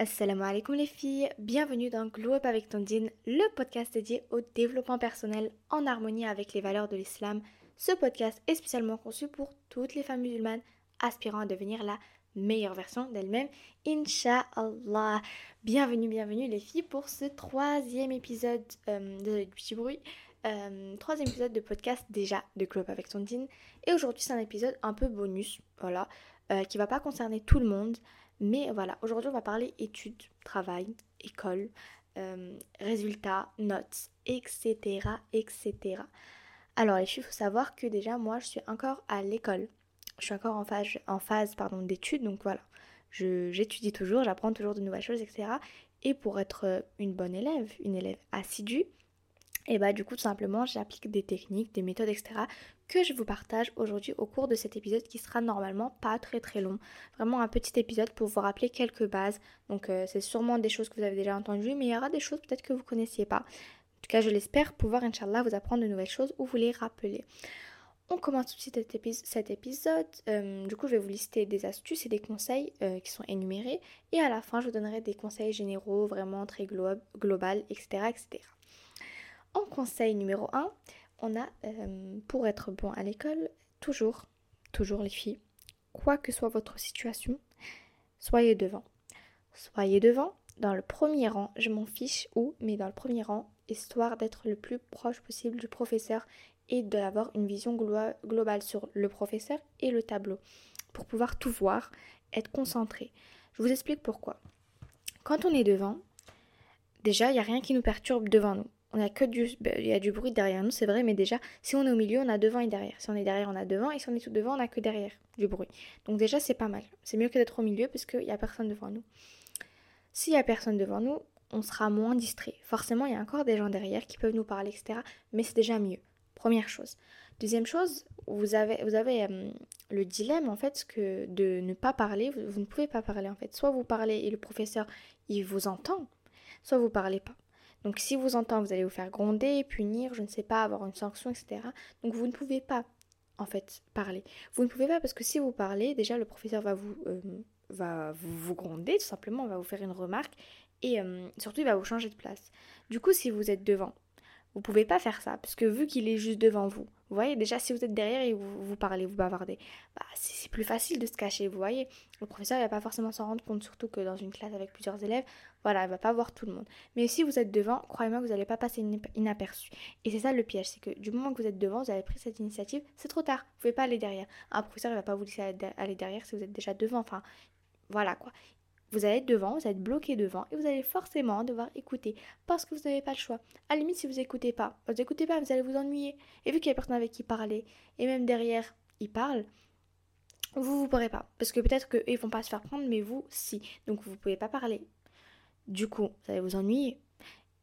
Assalamu alaikum les filles, bienvenue dans Glow Up avec Tondine, le podcast dédié au développement personnel en harmonie avec les valeurs de l'islam. Ce podcast est spécialement conçu pour toutes les femmes musulmanes aspirant à devenir la meilleure version d'elles-mêmes, Inch'Allah. Bienvenue, bienvenue les filles pour ce troisième épisode euh, de petit bruit, euh, troisième épisode de podcast déjà de Glow Up avec Tondine. Et aujourd'hui c'est un épisode un peu bonus, voilà, euh, qui va pas concerner tout le monde. Mais voilà, aujourd'hui on va parler études, travail, école, euh, résultats, notes, etc. etc. Alors les filles, il faut savoir que déjà moi je suis encore à l'école. Je suis encore en phase, en phase pardon, d'études, donc voilà. J'étudie toujours, j'apprends toujours de nouvelles choses, etc. Et pour être une bonne élève, une élève assidue, et bah du coup tout simplement j'applique des techniques, des méthodes, etc. que je vous partage aujourd'hui au cours de cet épisode qui sera normalement pas très très long. Vraiment un petit épisode pour vous rappeler quelques bases. Donc euh, c'est sûrement des choses que vous avez déjà entendues, mais il y aura des choses peut-être que vous connaissiez pas. En tout cas je l'espère pouvoir Inch'Allah vous apprendre de nouvelles choses ou vous les rappeler. On commence tout de suite cet, épisode. Euh, du coup, je vais vous lister des astuces et des conseils euh, qui sont énumérés. Et à la fin, je vous donnerai des conseils généraux, vraiment très global, etc., etc. En conseil numéro 1, on a euh, pour être bon à l'école, toujours, toujours les filles, quoi que soit votre situation, soyez devant. Soyez devant, dans le premier rang, je m'en fiche où, mais dans le premier rang, histoire d'être le plus proche possible du professeur et d'avoir une vision globale sur le professeur et le tableau, pour pouvoir tout voir, être concentré. Je vous explique pourquoi. Quand on est devant, déjà, il n'y a rien qui nous perturbe devant nous on a que ben, il y a du bruit derrière nous, c'est vrai, mais déjà, si on est au milieu, on a devant et derrière. Si on est derrière, on a devant, et si on est tout devant, on a que derrière du bruit. Donc déjà, c'est pas mal. C'est mieux que d'être au milieu parce qu'il n'y a personne devant nous. S'il y a personne devant nous, on sera moins distrait. Forcément, il y a encore des gens derrière qui peuvent nous parler, etc. Mais c'est déjà mieux. Première chose. Deuxième chose, vous avez, vous avez euh, le dilemme en fait que de ne pas parler. Vous, vous, ne pouvez pas parler en fait. Soit vous parlez et le professeur il vous entend, soit vous parlez pas. Donc si vous entendez, vous allez vous faire gronder, punir, je ne sais pas, avoir une sanction, etc. Donc vous ne pouvez pas, en fait, parler. Vous ne pouvez pas parce que si vous parlez, déjà le professeur va vous, euh, gronder, tout simplement, va vous faire une remarque et euh, surtout il va vous changer de place. Du coup, si vous êtes devant, vous pouvez pas faire ça parce que vu qu'il est juste devant vous, vous voyez, déjà si vous êtes derrière et vous, vous parlez, vous bavardez, bah, c'est plus facile de se cacher, vous voyez. Le professeur il va pas forcément s'en rendre compte, surtout que dans une classe avec plusieurs élèves, voilà, il va pas voir tout le monde. Mais si vous êtes devant, croyez-moi que vous n'allez pas passer inaperçu. Et c'est ça le piège, c'est que du moment que vous êtes devant, vous avez pris cette initiative, c'est trop tard, vous pouvez pas aller derrière. Un professeur il va pas vous laisser aller derrière si vous êtes déjà devant, enfin voilà quoi. Vous allez être devant, vous allez être bloqué devant et vous allez forcément devoir écouter parce que vous n'avez pas le choix. À la limite, si vous écoutez pas, vous n'écoutez pas, vous allez vous ennuyer. Et vu qu'il y a personne avec qui parler et même derrière, ils parlent, vous vous pourrez pas. Parce que peut-être qu'eux, ils vont pas se faire prendre, mais vous, si. Donc vous pouvez pas parler. Du coup, vous allez vous ennuyer.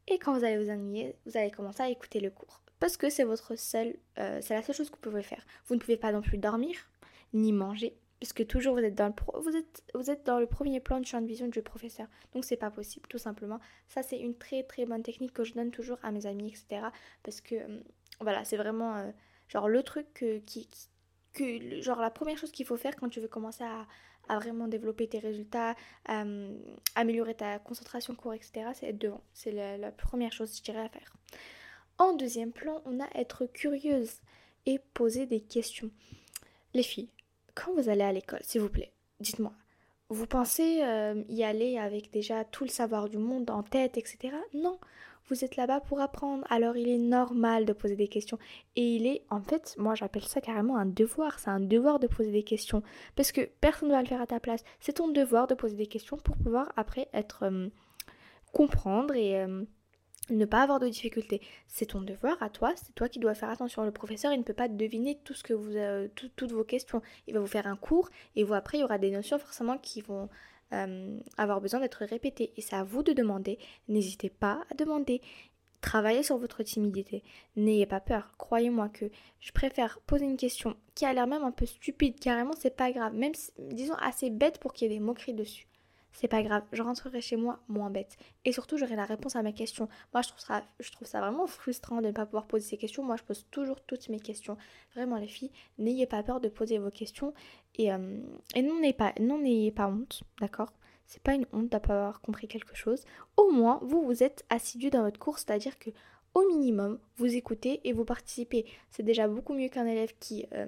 Et quand vous allez vous ennuyer, vous allez commencer à écouter le cours. Parce que c'est votre seul, euh, c'est la seule chose que vous pouvez faire. Vous ne pouvez pas non plus dormir, ni manger, puisque toujours vous êtes dans le êtes vous êtes dans le premier plan du champ de vision du professeur donc c'est pas possible tout simplement ça c'est une très très bonne technique que je donne toujours à mes amis etc parce que euh, voilà c'est vraiment euh, genre le truc que, qui, que genre la première chose qu'il faut faire quand tu veux commencer à, à vraiment développer tes résultats euh, améliorer ta concentration cours etc c'est être devant. C'est la, première chose je dirais à faire. En deuxième plan on a être curieuse et poser des questions. Les filles quand vous allez à l'école, s'il vous plaît, dites-moi, vous pensez euh, y aller avec déjà tout le savoir du monde en tête, etc. Non, vous êtes là-bas pour apprendre. Alors il est normal de poser des questions. Et il est, en fait, moi j'appelle ça carrément un devoir. C'est un devoir de poser des questions. Parce que personne ne va le faire à ta place. C'est ton devoir de poser des questions pour pouvoir après être... Euh, comprendre et... Euh, ne pas avoir de difficultés. C'est ton devoir à toi, c'est toi qui dois faire attention. Le professeur, il ne peut pas deviner tout ce que vous, euh, toutes vos questions. Il va vous faire un cours et vous après, il y aura des notions forcément qui vont euh, avoir besoin d'être répétées. Et c'est à vous de demander. N'hésitez pas à demander. Travaillez sur votre timidité. N'ayez pas peur. Croyez-moi que je préfère poser une question qui a l'air même un peu stupide. Carrément, c'est pas grave. Même, disons, assez bête pour qu'il y ait des moqueries dessus c'est pas grave, je rentrerai chez moi moins bête. Et surtout, j'aurai la réponse à ma question. Moi, je trouve, ça, vraiment frustrant de ne pas pouvoir poser ces questions. Moi, je pose toujours toutes mes questions. Vraiment, les filles, n'ayez pas peur de poser vos questions. Et, euh, n'ayez pas honte, d'accord? C'est pas une honte d'avoir compris quelque chose. Au moins, vous vous êtes assidu dans votre cours, c'est-à-dire que au minimum, vous écoutez et vous participez. C'est déjà beaucoup mieux qu'un élève qui euh,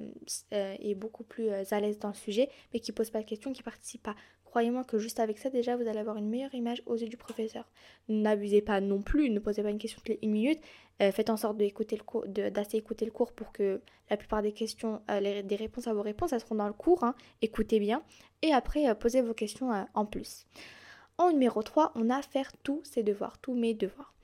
euh, est beaucoup plus euh, à l'aise dans le sujet, mais qui pose pas de questions, qui participe pas. Croyez-moi que juste avec ça, déjà, vous allez avoir une meilleure image aux yeux du professeur. N'abusez pas non plus, ne posez pas une question toutes les une minute. faites en sorte d'écouter le cours, d'assez écouter le cours pour que la plupart des questions, des réponses à vos réponses, elles seront dans le cours. Hein. Écoutez bien. Et après, posez vos questions en plus. En numéro 3, on a faire tous ses devoirs, tous mes devoirs.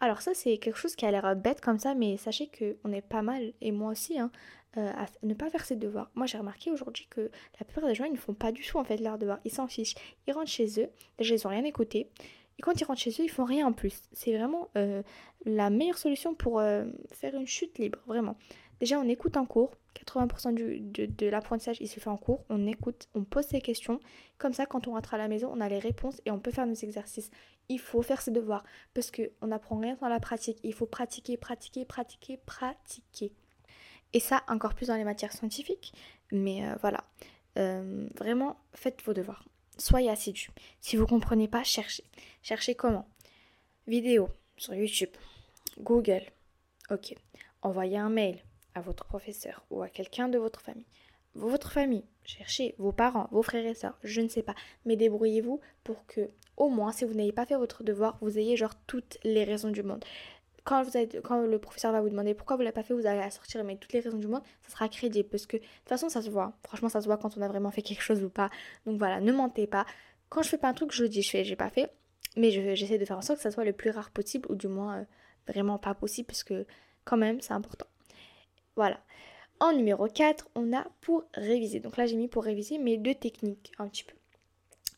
Alors ça c'est quelque chose qui a l'air bête comme ça, mais sachez qu'on est pas mal, et moi aussi, hein, euh, à ne pas faire ses devoirs. Moi j'ai remarqué aujourd'hui que la plupart des gens ils ne font pas du tout en fait leurs devoirs, ils s'en fichent. Ils rentrent chez eux, déjà ils n'ont rien écouté, et quand ils rentrent chez eux ils font rien en plus. C'est vraiment euh, la meilleure solution pour euh, faire une chute libre, vraiment. Déjà on écoute en cours, 80% du, de, de l'apprentissage il se fait en cours, on écoute, on pose ses questions, comme ça quand on rentre à la maison on a les réponses et on peut faire nos exercices il faut faire ses devoirs parce qu'on n'apprend rien dans la pratique. Il faut pratiquer, pratiquer, pratiquer, pratiquer. Et ça, encore plus dans les matières scientifiques. Mais euh, voilà, euh, vraiment, faites vos devoirs. Soyez assidus. Si vous ne comprenez pas, cherchez. Cherchez comment? Vidéo sur YouTube, Google. Ok. Envoyez un mail à votre professeur ou à quelqu'un de votre famille votre famille, cherchez vos parents, vos frères et sœurs, je ne sais pas, mais débrouillez-vous pour que, au moins, si vous n'avez pas fait votre devoir, vous ayez genre toutes les raisons du monde. Quand, vous quand le professeur va vous demander pourquoi vous l'avez pas fait, vous allez sortir mais toutes les raisons du monde, ça sera crédible parce que de toute façon ça se voit. Franchement ça se voit quand on a vraiment fait quelque chose ou pas. Donc voilà, ne mentez pas. Quand je fais pas un truc, je le dis, je fais, j'ai pas fait, mais j'essaie de faire en sorte que ça soit le plus rare possible ou du moins euh, vraiment pas possible parce que quand même c'est important. Voilà. En numéro 4, on a pour réviser. Donc là, j'ai mis pour réviser mes deux techniques un petit peu.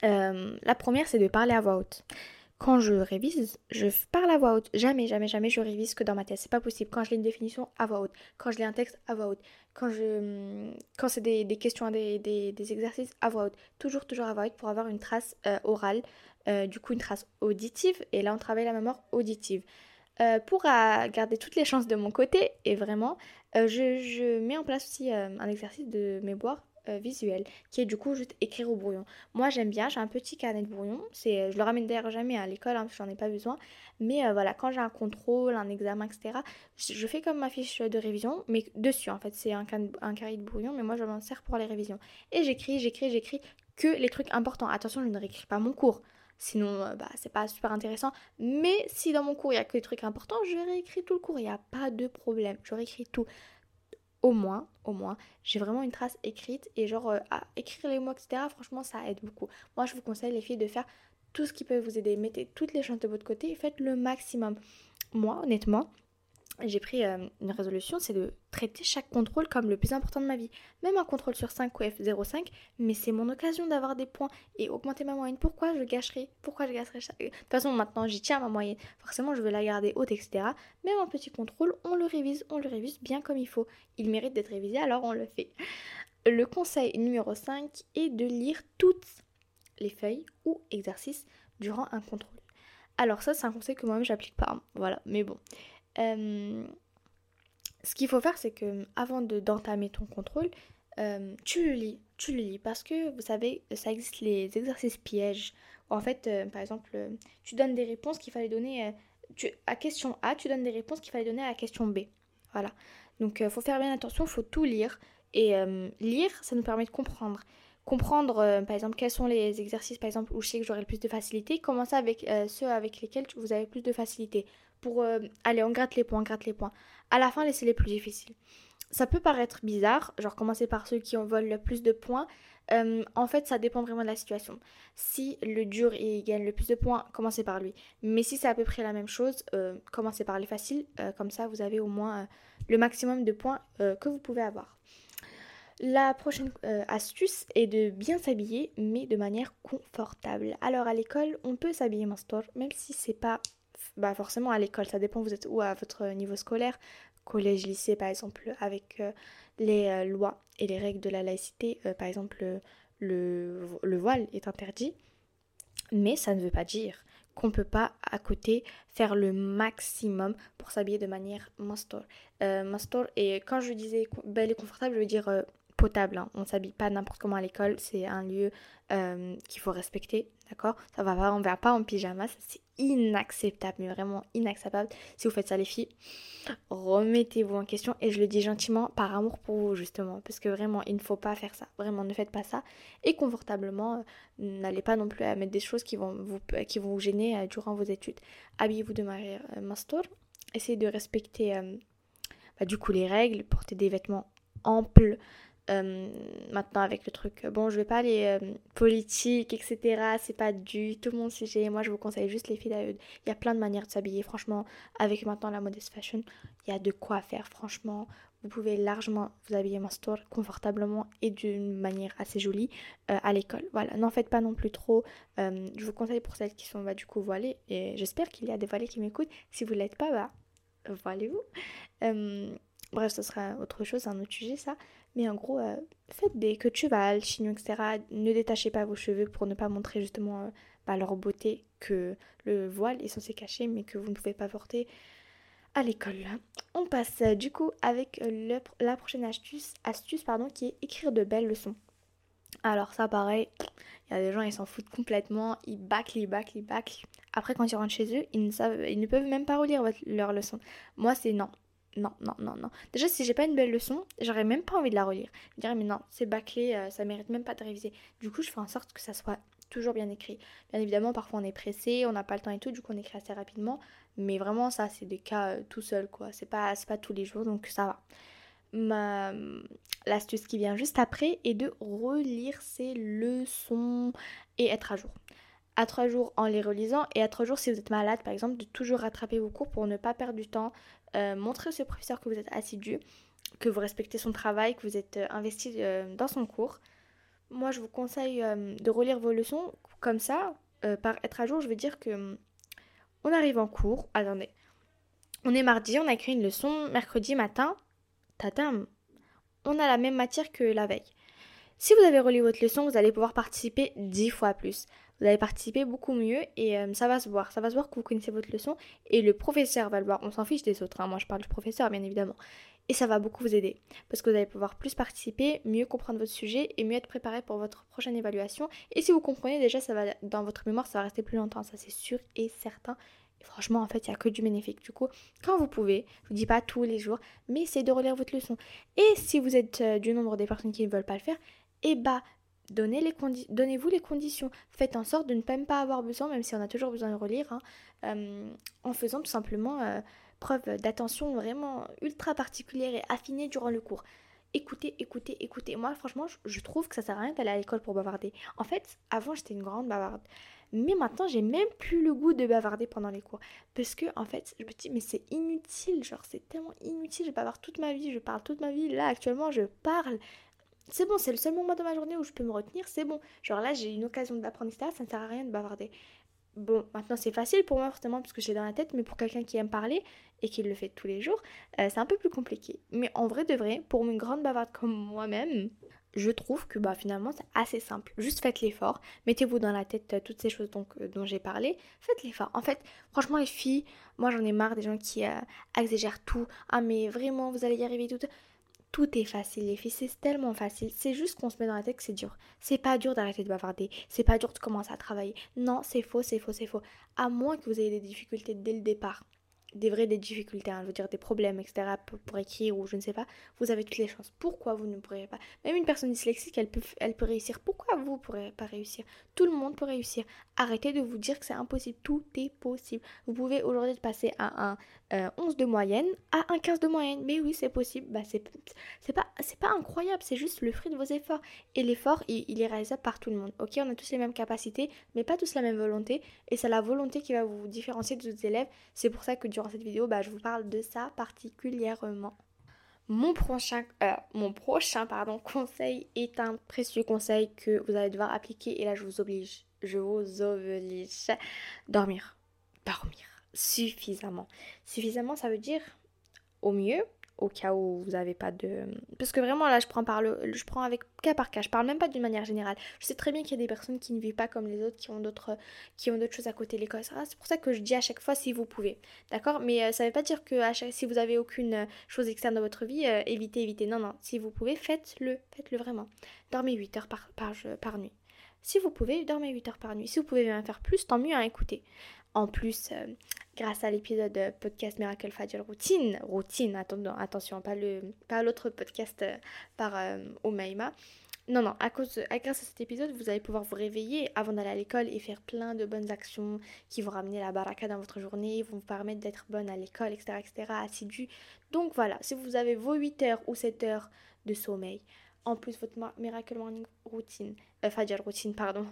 Euh, la première, c'est de parler à voix haute. Quand je révise, je parle à voix haute. Jamais, jamais, jamais je révise que dans ma tête. C'est pas possible. Quand je lis une définition, à voix haute. Quand je lis un texte, à voix haute. Quand, je, quand c'est des, questions, des, exercices, à voix haute. Toujours, toujours à voix haute pour avoir une trace euh, orale. Euh, du coup, une trace auditive. Et là, on travaille la mémoire auditive. Pour garder toutes les chances de mon côté, et vraiment, euh, je, mets en place aussi euh, un exercice de mémoire euh, visuel qui est du coup juste écrire au brouillon. Moi j'aime bien, j'ai un petit carnet de brouillon, je le ramène d'ailleurs jamais à l'école, hein, j'en ai pas besoin, mais voilà, quand j'ai un contrôle, un examen, etc., je, fais comme ma fiche de révision, mais dessus en fait, c'est un, un carnet de brouillon, mais moi je m'en sers pour les révisions. Et j'écris, j'écris, j'écris que les trucs importants. Attention, je ne réécris pas mon cours. Sinon, bah, c'est pas super intéressant. Mais si dans mon cours il y a que des trucs importants, je réécris tout le cours. Il n'y a pas de problème. Je réécris tout. Au moins, au moins, j'ai vraiment une trace écrite. Et genre, euh, à écrire les mots, etc., franchement, ça aide beaucoup. Moi, je vous conseille, les filles, de faire tout ce qui peut vous aider. Mettez toutes les chances de votre côté et faites le maximum. Moi, honnêtement, j'ai pris euh, une résolution, c'est de traiter chaque contrôle comme le plus important de ma vie. Même un contrôle sur 5 ou F05, mais c'est mon occasion d'avoir des points et augmenter ma moyenne. Pourquoi je gâcherai? Pourquoi je gâcherai chaque... De toute façon, maintenant, j'y tiens ma moyenne. Forcément, je veux la garder haute, etc. Même un petit contrôle, on le révise, on le révise bien comme il faut. Il mérite d'être révisé, alors on le fait. Le conseil numéro 5 est de lire toutes les feuilles ou exercices durant un contrôle. Alors ça, c'est un conseil que moi-même, j'applique pas. Hein. Voilà, mais bon. Euh, ce qu'il faut faire, c'est que avant d'entamer ton contrôle, euh, tu le lis, tu le lis parce que vous savez, ça existe les exercices pièges. En fait, euh, par exemple, tu donnes des réponses qu'il fallait donner tu, à question A, tu donnes des réponses qu'il fallait donner à la question B. Voilà. Donc, il faut faire bien attention, il faut tout lire. Et lire, ça nous permet de comprendre. Comprendre, par exemple, quels sont les exercices, par exemple, où je sais que j'aurai le plus de facilité. Commencer avec ceux avec lesquels vous avez plus de facilité pour euh, aller, on gratte les points, on gratte les points. À la fin, laissez les plus difficiles. Ça peut paraître bizarre, genre commencer par ceux qui en volent le plus de points. Euh, en fait, ça dépend vraiment de la situation. Si le dur gagne le plus de points, commencez par lui. Mais si c'est à peu près la même chose, euh, commencez par les faciles. comme ça, vous avez au moins le maximum de points que vous pouvez avoir. La prochaine astuce est de bien s'habiller, mais de manière confortable. Alors à l'école, on peut s'habiller store, même si c'est pas bah forcément à l'école, ça dépend vous êtes où à votre niveau scolaire, collège, lycée par exemple, avec euh, les euh, lois et les règles de la laïcité, euh, par exemple le, le, voile est interdit, mais ça ne veut pas dire qu'on peut pas à côté faire le maximum pour s'habiller de manière mastor. mastor et quand je disais belle et confortable, je veux dire potable. Hein. On ne s'habille pas n'importe comment à l'école. C'est un lieu euh, qu'il faut respecter. D'accord? Ça va pas, on ne va pas en pyjama. c'est inacceptable, mais vraiment inacceptable. Si vous faites ça, les filles, remettez-vous en question. Et je le dis gentiment par amour pour vous, justement. Parce que vraiment, il ne faut pas faire ça. Vraiment, ne faites pas ça. Et confortablement, euh, n'allez pas non plus à mettre des choses qui vont vous, gêner durant vos études. Habillez-vous de manière master. Essayez de respecter bah, du coup les règles. Portez des vêtements amples euh, maintenant avec le truc, bon je vais pas aller euh, politique, etc. C'est pas du tout mon sujet. Moi je vous conseille juste les filles Il y a plein de manières de s'habiller. Franchement, avec maintenant la modest fashion, il y a de quoi faire. Franchement, vous pouvez largement vous habiller en store confortablement et d'une manière assez jolie euh, à l'école. Voilà, n'en faites pas non plus trop. je vous conseille pour celles qui sont bah, du coup voilées et j'espère qu'il y a des voilées qui m'écoutent. Si vous l'êtes pas, bah voilez-vous. bref, ce sera autre chose, un autre sujet ça. Mais en gros, euh, faites des queues de cheval, chignons, etc. Ne détachez pas vos cheveux pour ne pas montrer justement euh, bah, leur beauté que le voile est censé cacher, mais que vous ne pouvez pas porter à l'école. On passe euh, du coup avec la prochaine astuce, astuce pardon, qui est écrire de belles leçons. Alors ça pareil, il y a des gens ils s'en foutent complètement, ils bâclent, ils bâclent, ils bâclent. Après quand ils rentrent chez eux, ils ne, savent, ils ne peuvent même pas relire leurs leçons. Moi c'est non, non, non, non, non. Déjà, si j'ai pas une belle leçon, j'aurais même pas envie de la relire. Je dirais, mais non, c'est bâclé, euh, ça mérite même pas de réviser. Du coup, je fais en sorte que ça soit toujours bien écrit. Bien évidemment, parfois on est pressé, on n'a pas le temps et tout, du coup on écrit assez rapidement. Mais vraiment, ça, c'est des cas euh, tout seul, quoi. C'est pas, pas tous les jours, donc ça va. Ma... L'astuce qui vient juste après est de relire ses leçons et être à jour à trois jours en les relisant et à trois jours si vous êtes malade par exemple de toujours rattraper vos cours pour ne pas perdre du temps euh, montrer à ce professeur que vous êtes assidu, que vous respectez son travail, que vous êtes euh, investi euh, dans son cours. Moi, je vous conseille de relire vos leçons comme ça. par être à jour, je veux dire que on arrive en cours. Attendez. On est mardi, on a écrit une leçon. Mercredi matin, tatam, on a la même matière que la veille. Si vous avez relu votre leçon, vous allez pouvoir participer dix fois plus vous allez participer beaucoup mieux et euh, ça va se voir. Ça va se voir que vous connaissez votre leçon et le professeur va le voir. On s'en fiche des autres, hein. moi je parle du professeur bien évidemment. Et ça va beaucoup vous aider parce que vous allez pouvoir plus participer, mieux comprendre votre sujet et mieux être préparé pour votre prochaine évaluation. Et si vous comprenez déjà, ça va dans votre mémoire, ça va rester plus longtemps, ça c'est sûr et certain. Et franchement, en fait, il n'y a que du bénéfique. Du coup, quand vous pouvez, je vous dis pas tous les jours, mais essayez de relire votre leçon. Et si vous êtes euh, du nombre des personnes qui ne veulent pas le faire, eh bah, Donnez-vous les, conditions. Faites en sorte de ne même pas avoir besoin, même si on a toujours besoin de relire, hein, euh, en faisant tout simplement euh, preuve d'attention vraiment ultra particulière et affinée durant le cours. Écoutez, écoutez, écoutez. Moi, franchement, je, trouve que ça sert à rien d'aller à l'école pour bavarder. En fait, avant, j'étais une grande bavarde. Mais maintenant, j'ai même plus le goût de bavarder pendant les cours. Parce que, en fait, je me dis, mais c'est inutile. Genre, c'est tellement inutile. Je bavarde toute ma vie. Je parle toute ma vie. Là, actuellement, je parle c'est bon, c'est le seul moment de ma journée où je peux me retenir, c'est bon. Genre là, j'ai une occasion d'apprendre, ça ne sert à rien de bavarder. Bon, maintenant c'est facile pour moi forcément parce que j'ai dans la tête, mais pour quelqu'un qui aime parler et qui le fait tous les jours, euh, c'est un peu plus compliqué. Mais en vrai de vrai, pour une grande bavarde comme moi-même, je trouve que bah, finalement c'est assez simple. Juste faites l'effort, mettez-vous dans la tête euh, toutes ces choses donc, euh, dont j'ai parlé, faites l'effort. En fait, franchement les filles, moi j'en ai marre des gens qui exagèrent tout. Ah mais vraiment, vous allez y arriver tout. Tout est facile, les filles, c'est tellement facile. C'est juste qu'on se met dans la tête que c'est dur. C'est pas dur d'arrêter de bavarder. C'est pas dur de commencer à travailler. Non, c'est faux, c'est faux, c'est faux. À moins que vous ayez des difficultés dès le départ des vraies des difficultés, hein, je veux dire des problèmes, etc. Pour, écrire ou je ne sais pas, vous avez toutes les chances. Pourquoi vous ne pourrez pas? Même une personne dyslexique, elle peut, elle peut réussir. Pourquoi vous ne pourrez pas réussir? Tout le monde peut réussir. Arrêtez de vous dire que c'est impossible. Tout est possible. Vous pouvez aujourd'hui passer à un 11 euh, de moyenne à un 15 de moyenne. Mais oui, c'est possible. Bah, c'est pas, pas incroyable, c'est juste le fruit de vos efforts. Et l'effort, il, il, est réalisable par tout le monde. Ok, on a tous les mêmes capacités, mais pas tous la même volonté. Et c'est la volonté qui va vous différencier des autres élèves. C'est pour ça que durant cette vidéo, bah, je vous parle de ça particulièrement. Mon prochain, euh, mon prochain pardon, conseil est un précieux conseil que vous allez devoir appliquer et là je vous oblige, je vous oblige, dormir, dormir suffisamment. Suffisamment ça veut dire au mieux au cas où vous n'avez pas de... Parce que vraiment là je prends, par le... je prends avec cas par cas, je parle même pas d'une manière générale. Je sais très bien qu'il y a des personnes qui ne vivent pas comme les autres, qui ont d'autres qui ont d'autres choses à côté de l'école. C'est pour ça que je dis à chaque fois si vous pouvez. D'accord? Mais euh, ça ne veut pas dire que si vous avez aucune euh, chose externe dans votre vie, euh, évitez, évitez. Non, non, si vous pouvez, faites-le. Faites-le vraiment. Dormez 8 heures par, par, par nuit. Si vous pouvez, dormez 8 heures par nuit. Si vous pouvez même faire plus, tant mieux à écouter. En plus, euh, grâce à l'épisode podcast Miracle Fajr Routine, routine, attention, pas pas l'autre podcast euh, par euh, Omaima. Non, non, à cause, grâce à cet épisode, vous allez pouvoir vous réveiller avant d'aller à l'école et faire plein de bonnes actions qui vont ramener la baraka dans votre journée, vont vous permettre d'être bonne à l'école, etc., etc., assidu. Donc voilà, si vous avez vos 8 heures ou 7 heures de sommeil, en plus votre Miracle Morning Routine, euh, Fajr Routine, pardon,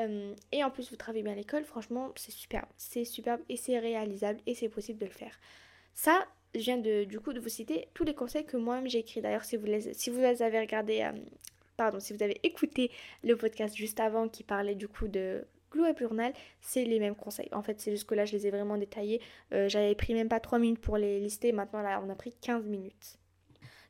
euh, et en plus vous travaillez bien à l'école, franchement, c'est superbe. C'est superbe et c'est réalisable et c'est possible de le faire. Ça, je viens du coup de vous citer tous les conseils que moi-même j'ai écrits. D'ailleurs, si vous les, si vous avez regardés, euh, pardon, si vous avez écouté le podcast juste avant qui parlait du coup de Glue et Journal, c'est les mêmes conseils. En fait, c'est juste que là, je les ai vraiment détaillés. J'avais pris même pas 3 minutes pour les lister. Maintenant, là, on a pris 15 minutes.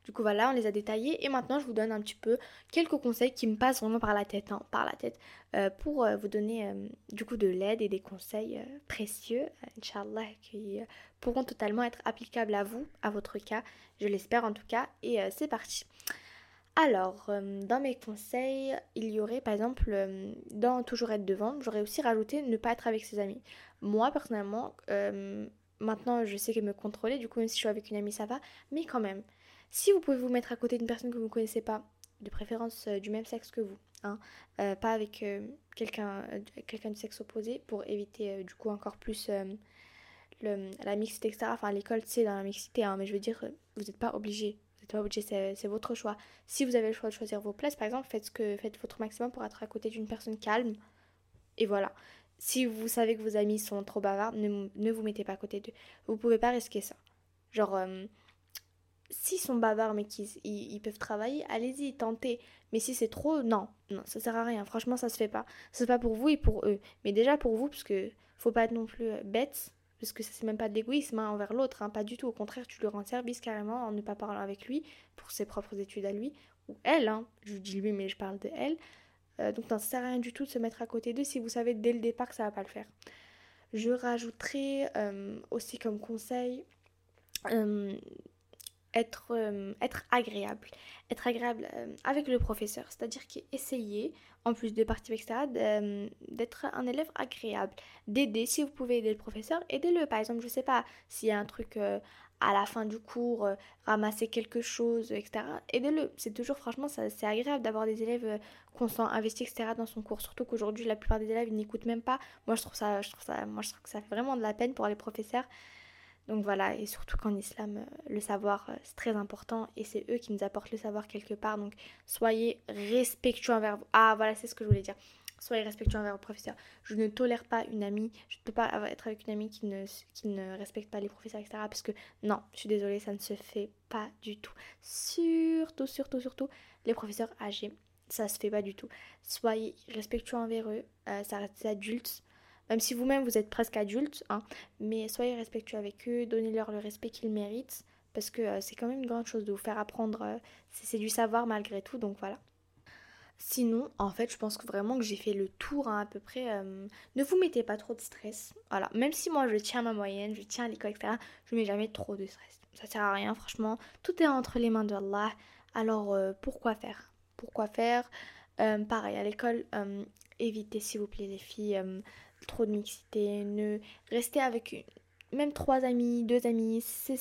Du coup voilà, on les a détaillés. Et maintenant je vous donne un petit peu quelques conseils qui me passent vraiment par la tête, hein, par la tête, euh, pour euh, vous donner euh, du coup de l'aide et des conseils précieux, Inch'Allah, qui pourront totalement être applicables à vous, à votre cas, je l'espère en tout cas, et c'est parti. Alors, dans mes conseils, il y aurait par exemple, dans toujours être devant, j'aurais aussi rajouté ne pas être avec ses amis. Moi personnellement, maintenant je sais que me contrôler, du coup même si je suis avec une amie ça va, mais quand même, si vous pouvez vous mettre à côté d'une personne que vous ne connaissez pas, de préférence euh, du même sexe que vous, hein, euh, pas avec euh, quelqu'un quelqu'un du sexe opposé pour éviter du coup encore plus la mixité, etc. Enfin, l'école, c'est dans la mixité, hein, mais je veux dire, vous n'êtes pas obligé. Vous n'êtes pas obligé, c'est votre choix. Si vous avez le choix de choisir vos places, par exemple, faites, votre maximum pour être à côté d'une personne calme. Et voilà. Si vous savez que vos amis sont trop bavards, ne, ne vous mettez pas à côté d'eux. Vous pouvez pas risquer ça. Genre, s'ils sont bavards mais qu'ils ils, peuvent travailler, allez-y, tentez. Mais si c'est trop, non, non, ça sert à rien. Franchement, ça se fait pas. C'est pas pour vous et pour eux. Mais déjà pour vous, parce que faut pas être non plus euh, bête, parce que ça c'est même pas d'égoïsme hein, envers l'autre, hein, pas du tout. Au contraire, tu lui rends service carrément en ne pas parlant avec lui pour ses propres études à lui ou elle. Hein. Je dis lui, mais je parle de elle. Euh, donc non, ça sert à rien du tout de se mettre à côté d'eux si vous savez dès le départ que ça va pas le faire. Je rajouterai euh, aussi comme conseil être, euh, être agréable. Être agréable euh, avec le professeur, c'est-à-dire qu'essayer, en plus de partir, etc., euh, d'être un élève agréable. D'aider, si vous pouvez aider le professeur, aidez-le. Par exemple, je sais pas, s'il y a un truc à la fin du cours, ramasser quelque chose, etc., aidez-le. C'est toujours, franchement, c'est agréable d'avoir des élèves qu'on sent investis, etc., dans son cours. Surtout qu'aujourd'hui, la plupart des élèves, n'écoutent même pas. Moi, je trouve ça, moi, je trouve que ça fait vraiment de la peine pour les professeurs. Donc voilà, et surtout qu'en islam, euh, le savoir, euh, c'est très important et c'est eux qui nous apportent le savoir quelque part. Donc soyez respectueux envers vous. Ah voilà, c'est ce que je voulais dire. Soyez respectueux envers vos professeurs. Je ne tolère pas une amie, je ne peux pas être avec une amie qui ne, respecte pas les professeurs, etc. Parce que non, je suis désolée, ça ne se fait pas du tout. Surtout, surtout, surtout, les professeurs âgés, ça se fait pas du tout. Soyez respectueux envers eux, euh, ça reste des adultes même si vous-même vous êtes presque adulte, hein, mais soyez respectueux avec eux, donnez-leur le respect qu'ils méritent, parce que euh, c'est quand même une grande chose de vous faire apprendre, euh, c'est du savoir malgré tout, donc voilà. Sinon, en fait, je pense que vraiment que j'ai fait le tour hein, à peu près. Euh, ne vous mettez pas trop de stress. Voilà, même si moi je tiens ma moyenne, je tiens à l'école, etc., je ne mets jamais trop de stress. Ça sert à rien, franchement. Tout est entre les mains de Allah. Alors, pourquoi faire? Pourquoi faire? Pareil, à l'école, évitez s'il vous plaît les filles trop de mixité, ne restez avec même trois amis, deux amis, c'est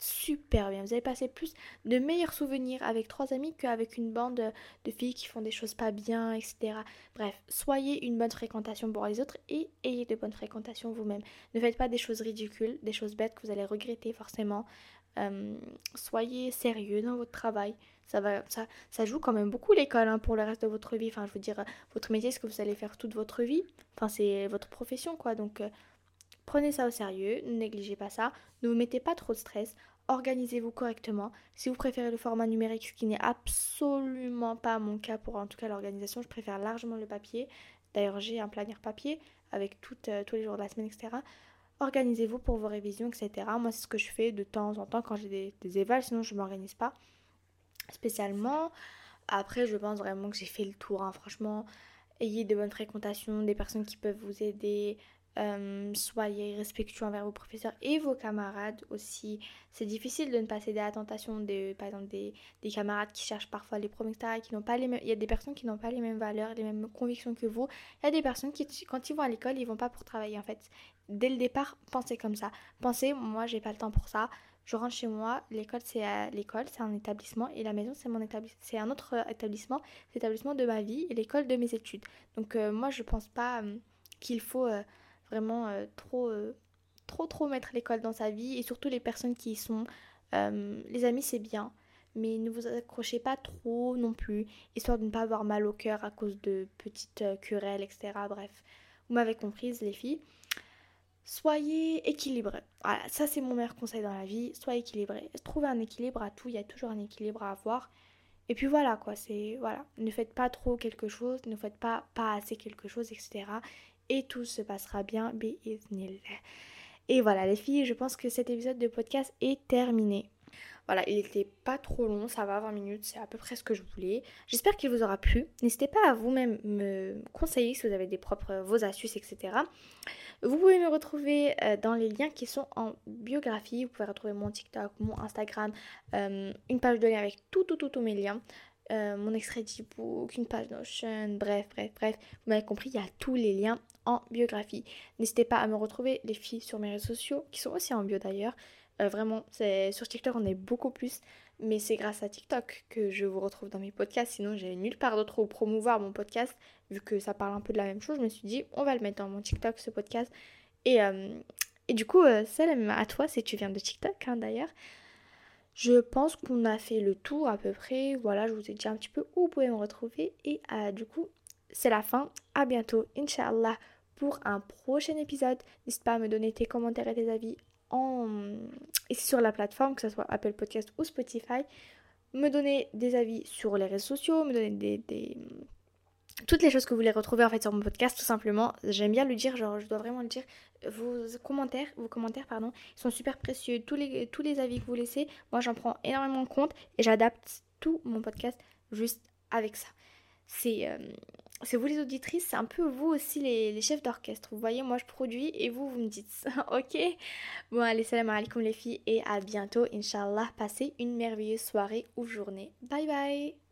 super bien. Vous allez passer plus de meilleurs souvenirs avec trois amis qu'avec une bande de filles qui font des choses pas bien, etc. Bref, soyez une bonne fréquentation pour les autres et ayez de bonnes fréquentations vous-même. Ne faites pas des choses ridicules, des choses bêtes que vous allez regretter forcément. Euh, soyez sérieux dans votre travail. Ça, joue quand même beaucoup l'école hein, pour le reste de votre vie. Enfin, je veux dire, votre métier, ce que vous allez faire toute votre vie. Enfin, c'est votre profession, quoi. Donc, euh, prenez ça au sérieux, ne négligez pas ça. Ne vous mettez pas trop de stress. Organisez-vous correctement. Si vous préférez le format numérique, ce qui n'est absolument pas mon cas pour en tout cas l'organisation, je préfère largement le papier. D'ailleurs, j'ai un planeur papier avec euh, tous les jours de la semaine, etc. organisez-vous pour vos révisions, etc. Moi, c'est ce que je fais de temps en temps quand j'ai des, des évals, sinon je ne m'organise pas spécialement. Après, je pense vraiment que j'ai fait le tour, hein. franchement. Ayez de bonnes fréquentations, des personnes qui peuvent vous aider, euh, soyez respectueux envers vos professeurs et vos camarades aussi. C'est difficile de ne pas céder à la tentation de, par exemple, des, camarades qui cherchent parfois les promes, qui n'ont pas les mêmes... Il y a des personnes qui n'ont pas les mêmes valeurs, les mêmes convictions que vous. Il y a des personnes qui, quand ils vont à l'école, ils vont pas pour travailler en fait. Dès le départ, pensez comme ça. Pensez, moi, j'ai pas le temps pour ça. Je rentre chez moi, l'école c'est l'école, c'est un établissement et la maison c'est mon établissement, c'est un autre établissement, c'est l'établissement de ma vie et l'école de mes études. Donc euh, moi je pense pas euh, qu'il faut vraiment euh, trop, euh, trop, trop mettre l'école dans sa vie et surtout les personnes qui y sont. Euh, les amis, c'est bien, mais ne vous accrochez pas trop non plus, histoire de ne pas avoir mal au cœur à cause de petites querelles, etc. Bref, vous m'avez comprise, les filles. Soyez équilibrés. Voilà, ça c'est mon meilleur conseil dans la vie. Soyez équilibrés. Trouvez un équilibre à tout. Il y a toujours un équilibre à avoir. Et puis voilà quoi, c'est voilà, ne faites pas trop quelque chose, ne faites pas assez quelque chose, etc et tout se passera bien. Et voilà les filles, je pense que cet épisode de podcast est terminé. Voilà, il n'était pas trop long, ça va 20 minutes, c'est à peu près ce que je voulais. J'espère qu'il vous aura plu. N'hésitez pas à vous-même me conseiller si vous avez des propres vos astuces, etc. Vous pouvez me retrouver euh, dans les liens qui sont en biographie. Vous pouvez retrouver mon TikTok, mon Instagram, euh, une page de lien avec tout, tout, tout, tous mes liens. Euh, mon extrait d'ebook, une page Notion, bref, bref, bref. Vous m'avez compris, il y a tous les liens en biographie. N'hésitez pas à me retrouver, les filles, sur mes réseaux sociaux, qui sont aussi en bio d'ailleurs. Vraiment, c'est sur TikTok, on est beaucoup plus. Mais c'est grâce à TikTok que je vous retrouve dans mes podcasts. Sinon, j'avais nulle part d'autre où promouvoir mon podcast. Vu que ça parle un peu de la même chose, je me suis dit, on va le mettre dans mon TikTok, ce podcast. Et, euh, du coup, salam à toi si tu viens de TikTok, hein, d'ailleurs. Je pense qu'on a fait le tour à peu près. Voilà, je vous ai dit un petit peu où vous pouvez me retrouver. Et euh, du coup, c'est la fin. À bientôt, Inch'Allah, pour un prochain épisode. N'hésite pas à me donner tes commentaires et tes avis en... sur la plateforme, que ce soit Apple Podcast ou Spotify. Me donner des avis sur les réseaux sociaux, me donner des toutes les choses que vous voulez retrouver en fait sur mon podcast tout simplement. J'aime bien le dire, genre je dois vraiment le dire. Vos commentaires, vos commentaires pardon, sont super précieux. Tous les, tous les avis que vous laissez, moi j'en prends énormément compte et j'adapte tout mon podcast juste avec ça. C'est euh, c'est vous les auditrices, c'est un peu vous aussi les, chefs d'orchestre. Vous voyez, moi je produis et vous, vous me dites. ok Bon, allez, salam alaikum les filles et à bientôt, Inch'Allah. Passez une merveilleuse soirée ou journée. Bye bye